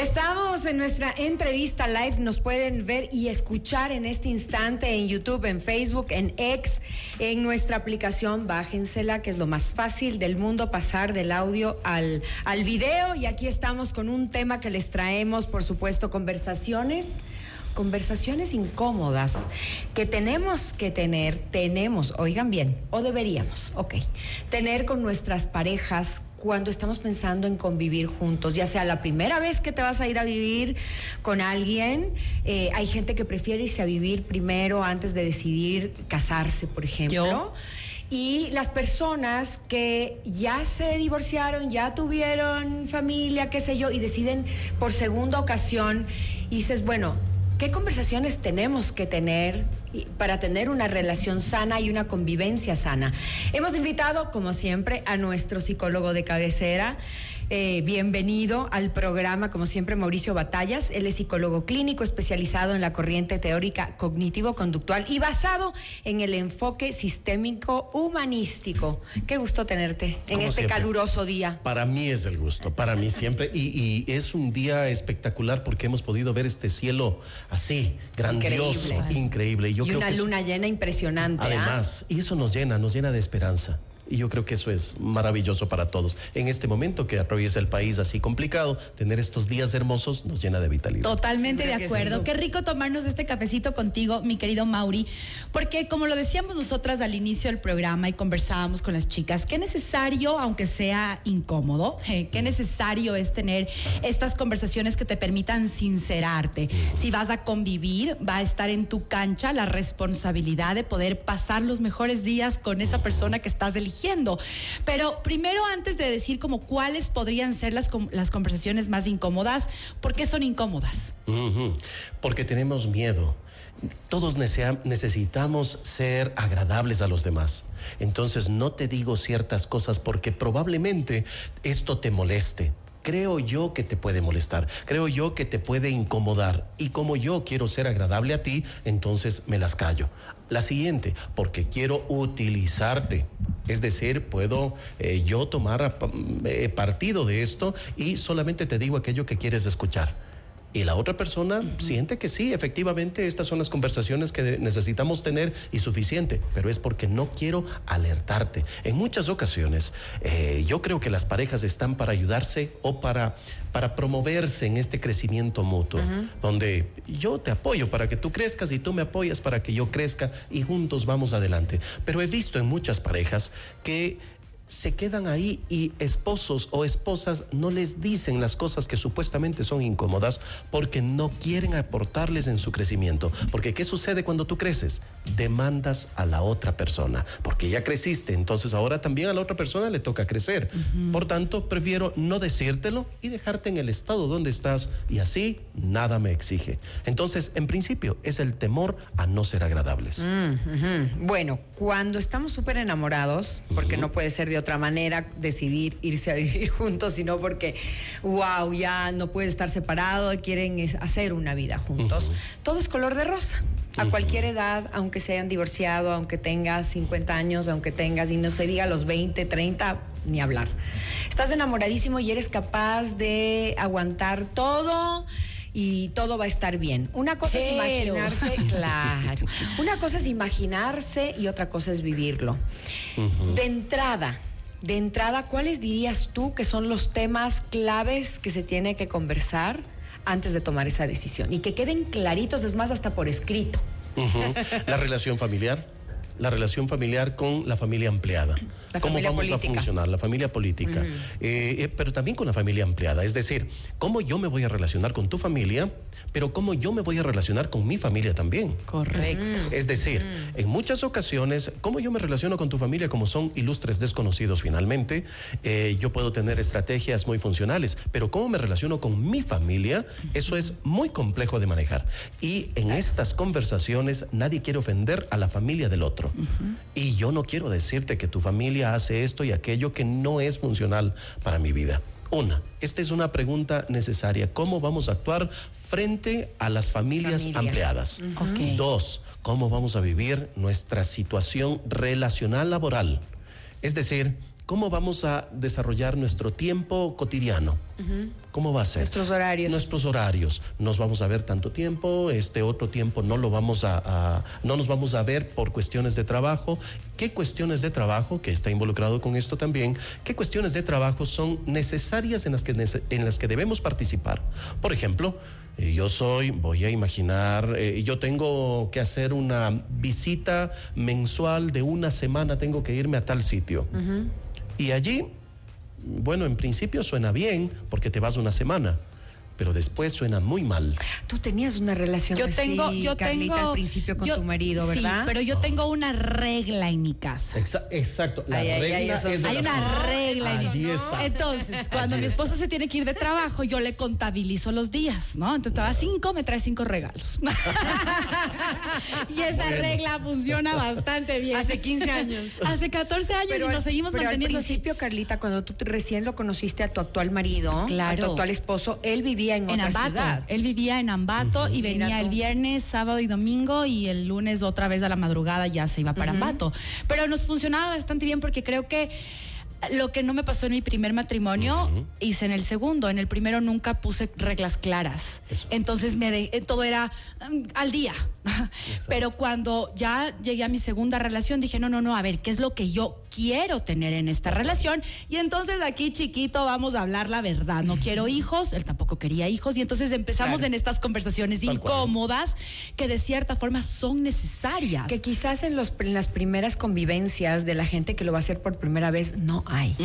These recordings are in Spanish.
Estamos en nuestra entrevista live. Nos pueden ver y escuchar en este instante en YouTube, en Facebook, en X, en nuestra aplicación. Bájensela, que es lo más fácil del mundo, pasar del audio al, al video. Y aquí estamos con un tema que les traemos, por supuesto, conversaciones conversaciones incómodas que tenemos que tener, tenemos, oigan bien, o deberíamos, ok, tener con nuestras parejas cuando estamos pensando en convivir juntos, ya sea la primera vez que te vas a ir a vivir con alguien, eh, hay gente que prefiere irse a vivir primero antes de decidir casarse, por ejemplo. Y las personas que ya se divorciaron, ya tuvieron familia, qué sé yo, y deciden por segunda ocasión, y dices, bueno, ¿Qué conversaciones tenemos que tener para tener una relación sana y una convivencia sana? Hemos invitado, como siempre, a nuestro psicólogo de cabecera. Eh, bienvenido al programa, como siempre, Mauricio Batallas. Él es psicólogo clínico especializado en la corriente teórica cognitivo-conductual y basado en el enfoque sistémico humanístico. Qué gusto tenerte en este caluroso día. Para mí es el gusto, para mí siempre. Y, es un día espectacular porque hemos podido ver este cielo así, grandioso, increíble. y una luna llena impresionante. ¿ah? Además, y eso nos llena, nos llena de esperanza. Y yo creo que eso es maravilloso para todos. En este momento que atraviesa el país así complicado, tener estos días hermosos nos llena de vitalidad. Totalmente de acuerdo. Qué rico tomarnos este cafecito contigo, mi querido Mauri, porque como lo decíamos nosotras al inicio del programa y conversábamos con las chicas, qué necesario, aunque sea incómodo, eh, qué necesario es tener estas conversaciones que te permitan sincerarte. Si vas a convivir, va a estar en tu cancha la responsabilidad de poder pasar los mejores días con esa persona que estás eligiendo pero primero, antes de decir como cuáles podrían ser las, las conversaciones más incómodas, ¿por qué son incómodas? Porque tenemos miedo. Todos necesitamos ser agradables a los demás. Entonces no te digo ciertas cosas porque probablemente esto te moleste creo yo que te puede molestar, creo yo que te puede incomodar. Y como yo quiero ser agradable a ti, entonces me las callo. La siguiente, porque quiero utilizarte. Es decir, puedo eh, yo tomar eh, partido de esto y solamente te digo aquello que quieres escuchar. Y la otra persona siente que sí, efectivamente, estas son las conversaciones que necesitamos tener y suficiente, pero es porque no quiero alertarte. En muchas ocasiones, eh, yo creo que las parejas están para ayudarse o para, para promoverse en este crecimiento mutuo, donde yo te apoyo para que tú crezcas y tú me apoyas para que yo crezca y juntos vamos adelante. Pero he visto en muchas parejas que se quedan ahí y esposos o esposas no les dicen las cosas que supuestamente son incómodas porque no quieren aportarles en su crecimiento. Porque ¿qué sucede cuando tú creces? Demandas a la otra persona, porque ya creciste, entonces ahora también a la otra persona le toca crecer. Por tanto, prefiero no decírtelo y dejarte en el estado donde estás y así nada me exige. Entonces, en principio, es el temor a no ser agradables. Bueno, cuando estamos súper enamorados, porque no puede ser de otra manera decidir irse a vivir juntos, sino porque, wow, ya no puede estar separado, quieren hacer una vida juntos. Todo es color de rosa. A cualquier edad, aunque se hayan divorciado, aunque tengas 50 años, aunque tengas, y no se diga los 20, 30, ni hablar. Estás enamoradísimo y eres capaz de aguantar todo y todo va a estar bien. Una cosa es imaginarse, claro. Una cosa es imaginarse y otra cosa es vivirlo. De entrada, de entrada, ¿cuáles dirías tú que son los temas claves que se tiene que conversar antes de tomar esa decisión? Y que queden claritos, es más, hasta por escrito. La relación familiar la relación familiar con la familia empleada. ¿Cómo vamos a funcionar? La familia política. Eh, eh, pero también con la familia empleada. Es decir, cómo yo me voy a relacionar con tu familia, pero cómo yo me voy a relacionar con mi familia también. Correcto. Es decir, en muchas ocasiones, cómo yo me relaciono con tu familia, como son ilustres desconocidos finalmente, eh, yo puedo tener estrategias muy funcionales, pero cómo me relaciono con mi familia, eso es muy complejo de manejar. Y en estas conversaciones nadie quiere ofender a la familia del otro. Y yo no quiero decirte que tu familia hace esto y aquello que no es funcional para mi vida. Una, esta es una pregunta necesaria. ¿Cómo vamos a actuar frente a las familias ampliadas? Dos, ¿cómo vamos a vivir nuestra situación relacional laboral? Es decir, ¿cómo vamos a desarrollar nuestro tiempo cotidiano? ¿Cómo va a ser? Nuestros horarios. Nuestros horarios. Nos vamos a ver tanto tiempo, este otro tiempo no lo vamos a, a- no nos vamos a ver por cuestiones de trabajo. ¿Qué cuestiones de trabajo, que está involucrado con esto también, qué cuestiones de trabajo son necesarias en las que, en las que debemos participar? Por ejemplo, eh, yo soy, voy a imaginar, eh, yo tengo que hacer una visita mensual de una semana, tengo que irme a tal sitio. Y allí bueno, en principio suena bien porque te vas una semana, pero después suena muy mal. Tú tenías una relación Yo así, tengo, yo Carlita, tengo. al principio con yo- tu marido, sí, ¿verdad? pero yo tengo una regla en mi casa. exacto. La Ay, ay, ay, regla eso es sí. de Hay una regla. en mi- está. Entonces, cuando Allí mi está. esposo se tiene que ir de trabajo, yo le contabilizo los días, ¿no? Entonces, te va cinco, me trae cinco regalos. y esa regla funciona bastante bien. Hace 15 años. Hace 14 años y nos seguimos pero manteniendo al así. principio, Carlita, cuando tú recién lo conociste a tu actual marido, Claro. a tu actual esposo, él vivía en, En otra Ambato. ciudad. Él vivía en Ambato y Mira venía el viernes, sábado y domingo y el lunes otra vez a la madrugada ya se iba para Ambato. Pero nos funcionaba bastante bien porque creo que lo que no me pasó en mi primer matrimonio hice en el segundo. En el primero nunca puse reglas claras. Eso. Entonces me de- todo era mm, al día. Pero cuando ya llegué a mi segunda relación dije, no, no, no, a ver, ¿qué es lo que yo quiero tener en esta relación? Y entonces aquí chiquito vamos a hablar la verdad. No quiero hijos, él tampoco quería hijos y entonces empezamos Claro. en estas conversaciones Tal cual. incómodas que de cierta forma son necesarias. Que quizás en, los, en las primeras convivencias de la gente que lo va a hacer por primera vez no hay.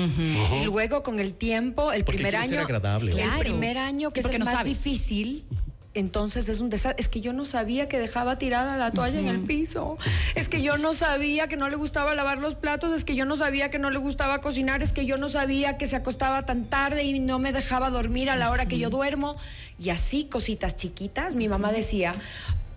Y luego con el tiempo, el Porque primer año, agradable, el Claro. primer año que es el no más sabes. difícil. Entonces es un desastre. Es que yo no sabía que dejaba tirada la toalla en el piso. Es que yo no sabía que no le gustaba lavar los platos. Es que yo no sabía que no le gustaba cocinar. Es que yo no sabía que se acostaba tan tarde y no me dejaba dormir a la hora que yo duermo. Y así, cositas chiquitas. Mi mamá decía,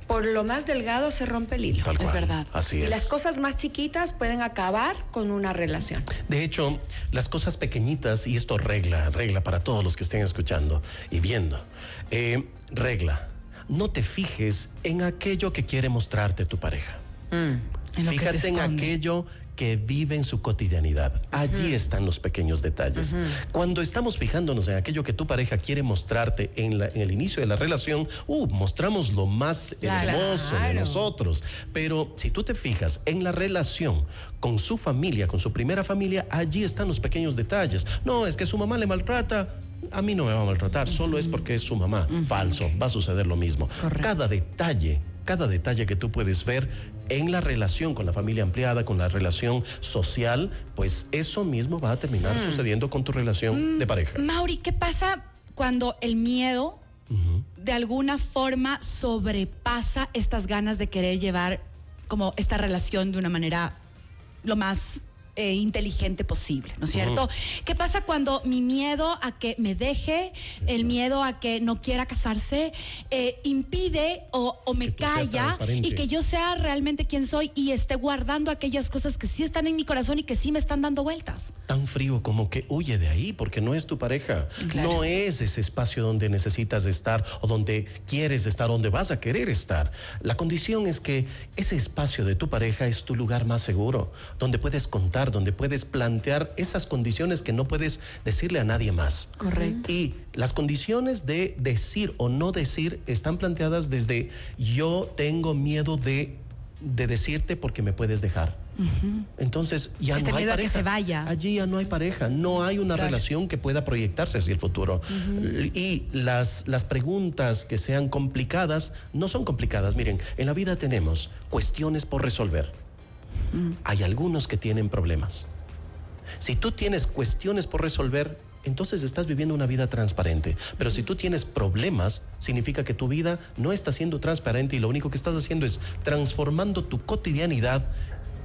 por lo más delgado se rompe el hilo. Tal Es verdad. Así Y es. las cosas más chiquitas pueden acabar con una relación. De hecho, las cosas pequeñitas, y esto regla, regla para todos los que estén escuchando y viendo, eh, regla, no te fijes en aquello que quiere mostrarte tu pareja. En que te Fíjate en aquello que vive en su cotidianidad. Allí están los pequeños detalles. Cuando estamos fijándonos en aquello que tu pareja quiere mostrarte en, la- en el inicio de la relación, uh, mostramos lo más Claro. hermoso de nosotros. Pero si tú te fijas en la relación con su familia, con su primera familia, allí están los pequeños detalles. No, es que su mamá le maltrata. A mí no me va a maltratar, solo es porque es su mamá. Falso, va a suceder lo mismo. Correcto. Cada detalle, cada detalle que tú puedes ver en la relación con la familia ampliada, con la relación social, pues eso mismo va a terminar sucediendo con tu relación de pareja. Mauri, ¿qué pasa cuando el miedo de alguna forma sobrepasa estas ganas de querer llevar como esta relación de una manera lo más eh, inteligente posible, ¿no es cierto? ¿Qué pasa cuando mi miedo a que me deje, el miedo a que no quiera casarse, eh, impide o, o me calla y que yo sea realmente quien soy y esté guardando aquellas cosas que sí están en mi corazón y que sí me están dando vueltas? Tan frío como que huye de ahí porque no es tu pareja. Claro. No es ese espacio donde necesitas estar o donde quieres estar, donde vas a querer estar. La condición es que ese espacio de tu pareja es tu lugar más seguro, donde puedes contar, donde puedes plantear esas condiciones que no puedes decirle a nadie más. Correcto. Y las condiciones de decir o no decir están planteadas desde yo tengo miedo de, de decirte porque me puedes dejar. Entonces ya Este no hay miedo a que pareja. se vaya. Allí ya no hay pareja, no hay una Claro. relación que pueda proyectarse hacia el futuro. Y las, las preguntas que sean complicadas no son complicadas. Miren, en la vida tenemos cuestiones por resolver. Hay algunos que tienen problemas. Si tú tienes cuestiones por resolver, entonces estás viviendo una vida transparente. Pero si tú tienes problemas, significa que tu vida no está siendo transparente y lo único que estás haciendo es transformando tu cotidianidad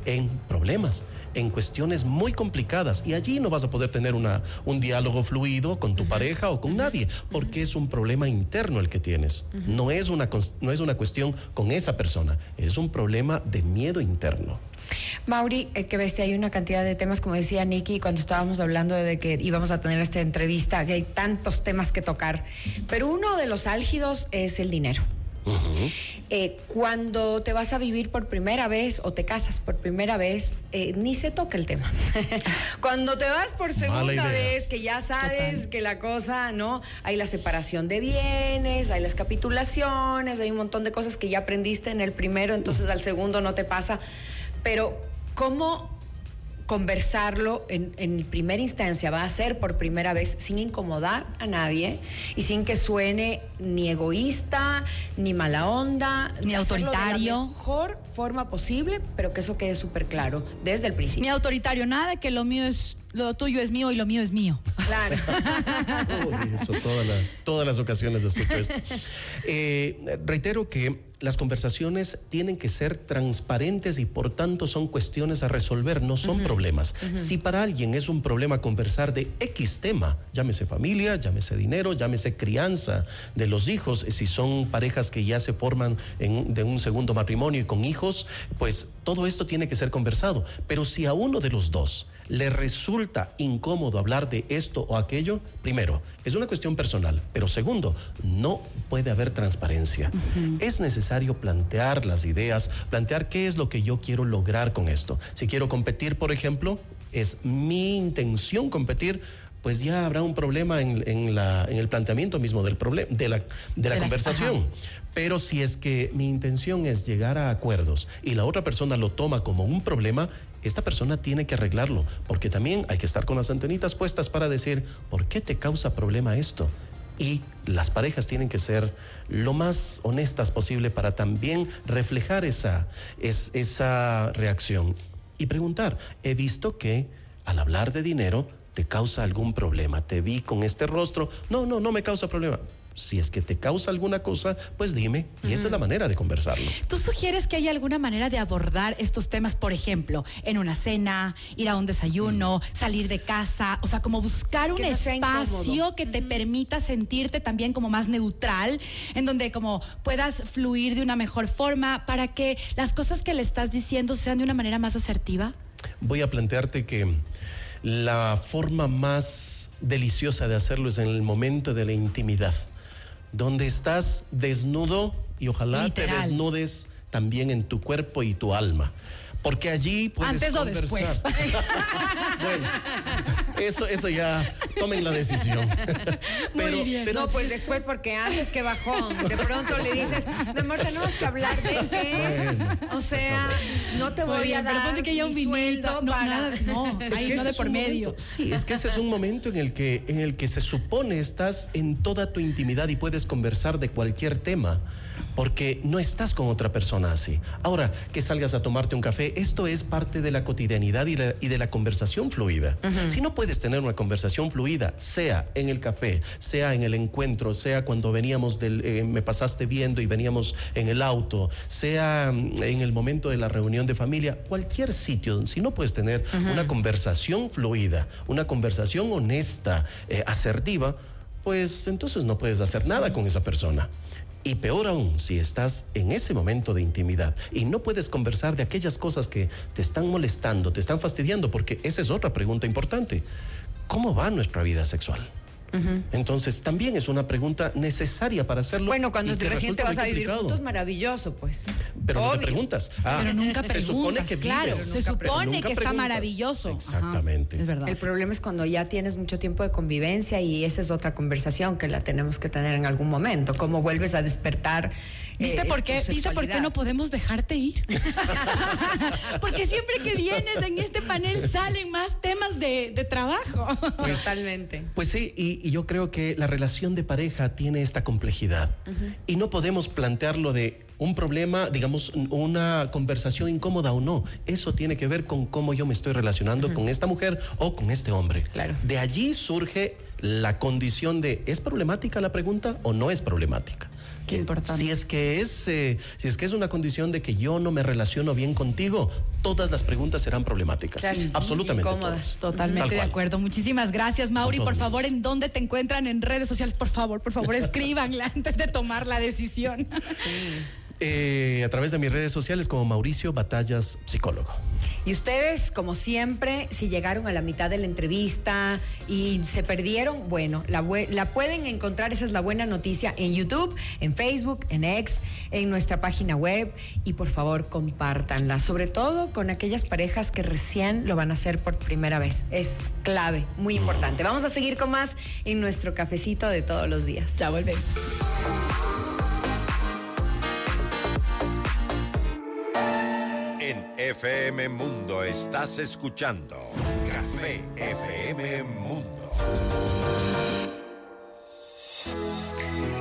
en problemas, en cuestiones muy complicadas. Y allí no vas a poder tener una, un diálogo fluido con tu pareja o con nadie, porque es un problema interno el que tienes. no, es una, no es una cuestión con esa persona, es un problema de miedo interno. Mauri, eh, que ves, hay una cantidad de temas, como decía Nicky, cuando estábamos hablando de que íbamos a tener esta entrevista, que hay tantos temas que tocar, pero uno de los álgidos es el dinero. Eh, cuando te vas a vivir por primera vez o te casas por primera vez, eh, ni se toca el tema. cuando te vas por segunda vez, que ya sabes que la cosa, ¿no? Hay la separación de bienes, hay las capitulaciones, hay un montón de cosas que ya aprendiste en el primero, entonces al segundo no te pasa. Pero, ¿cómo conversarlo en, en, primera instancia va a ser por primera vez sin incomodar a nadie y sin que suene ni egoísta, ni mala onda, ni autoritario. De la mejor forma posible, pero que eso quede súper claro desde el principio. Ni autoritario, nada que lo mío es lo tuyo es mío y lo mío es mío. Claro. eso, todas las ocasiones escucho esto. Eh, reitero que las conversaciones tienen que ser transparentes y por tanto son cuestiones a resolver, no son problemas. Si para alguien es un problema conversar de X tema, llámese familia, llámese dinero, llámese crianza de los hijos, si son parejas que ya se forman en, de un segundo matrimonio y con hijos, pues todo esto tiene que ser conversado. Pero si a uno de los dos le resulta incómodo hablar de esto o aquello, primero, es una cuestión personal, pero segundo, no puede haber transparencia. Es necesario plantear las ideas, plantear qué es lo que yo quiero lograr con esto. Si quiero competir, por ejemplo, es mi intención competir, pues ya habrá un problema en, la, en el planteamiento mismo del de la, de la conversación. Pero si es que mi intención es llegar a acuerdos y la otra persona lo toma como un problema, esta persona tiene que arreglarlo, porque también hay que estar con las antenitas puestas para decir, ¿por qué te causa problema esto? Y las parejas tienen que ser lo más honestas posible para también reflejar esa, esa reacción. Y preguntar, he visto que al hablar de dinero te causa algún problema, te vi con este rostro, no, no, no me causa problema si es que te causa alguna cosa, pues dime. Y esta es la manera de conversarlo. ¿Tú sugieres que hay alguna manera de abordar estos temas, por ejemplo, en una cena, ir a un desayuno, mm. salir de casa? O sea, como buscar un espacio que te permita sentirte también como más neutral, en donde como puedas fluir de una mejor forma para que las cosas que le estás diciendo sean de una manera más asertiva. Voy a plantearte que la forma más deliciosa de hacerlo es en el momento de la intimidad donde estás desnudo y ojalá te desnudes también en tu cuerpo y tu alma. Porque allí puedes Antes o después. bueno, eso, eso ya tomen la decisión. pero, no, pues después porque antes que bajón, de pronto le dices, mi amor, tenemos que hablar de qué. o sea, no te voy a dar pero que ya un vinito, no, para... no, ahí no de por medio. sí, es que ese es un momento en el que en el que se supone estás en toda tu intimidad y puedes conversar de cualquier tema porque no estás con otra persona así. Ahora, que salgas a tomarte un café, esto es parte de la cotidianidad y, de la conversación fluida. Si no puedes tener una conversación fluida, sea en el café, sea en el encuentro, sea cuando veníamos del, eh, me pasaste viendo y veníamos en el auto, sea mm, en el momento de la reunión de familia, cualquier sitio, si no puedes tener una conversación fluida, una conversación honesta, eh, asertiva, pues entonces no puedes hacer nada con esa persona. Y peor aún, si estás en ese momento de intimidad y no puedes conversar de aquellas cosas que te están molestando, te están fastidiando, porque esa es otra pregunta importante. ¿Cómo va nuestra vida sexual? Entonces, también es una pregunta necesaria para hacerlo. Bueno, cuando te recién te vas a vivir juntos, maravilloso, pues. Pero no te preguntas. Ah, pero nunca preguntas. Se supone que claro, se supone que está maravilloso. Exactamente. es verdad. El problema es cuando ya tienes mucho tiempo de convivencia y esa es otra conversación que la tenemos que tener en algún momento. Cómo vuelves a despertar ¿Viste, eh, por, qué, ¿Viste por qué no podemos dejarte ir? Porque siempre que vienes en este panel salen más temas de, trabajo. Pues, Totalmente. Pues sí, y, yo creo que la relación de pareja tiene esta complejidad. Y no podemos plantearlo de un problema, digamos, una conversación incómoda o no. Eso tiene que ver con cómo yo me estoy relacionando con esta mujer o con este hombre. Claro. De allí surge la condición de ¿es problemática la pregunta o no es problemática? Qué importante. Si es que es, eh, si es que es una condición de que yo no me relaciono bien contigo, todas las preguntas serán problemáticas. Absolutamente. Todas. Totalmente de acuerdo. Muchísimas gracias, Mauri. Por favor, ¿en dónde te encuentran en redes sociales? Por favor, por favor, escríbanla antes de tomar la decisión. Eh, a través de mis redes sociales como Mauricio Batallas Psicólogo. Y ustedes, como siempre, si llegaron a la mitad de la entrevista y se perdieron, bueno, la, la pueden encontrar, esa es la buena noticia, en YouTube, en Facebook, en X, en nuestra página web y por favor compártanla, sobre todo con aquellas parejas que recién lo van a hacer por primera vez. Es clave, muy importante. Vamos a seguir con más en nuestro cafecito de todos los días. Ya volvemos. FM Mundo estás escuchando. Café FM Mundo.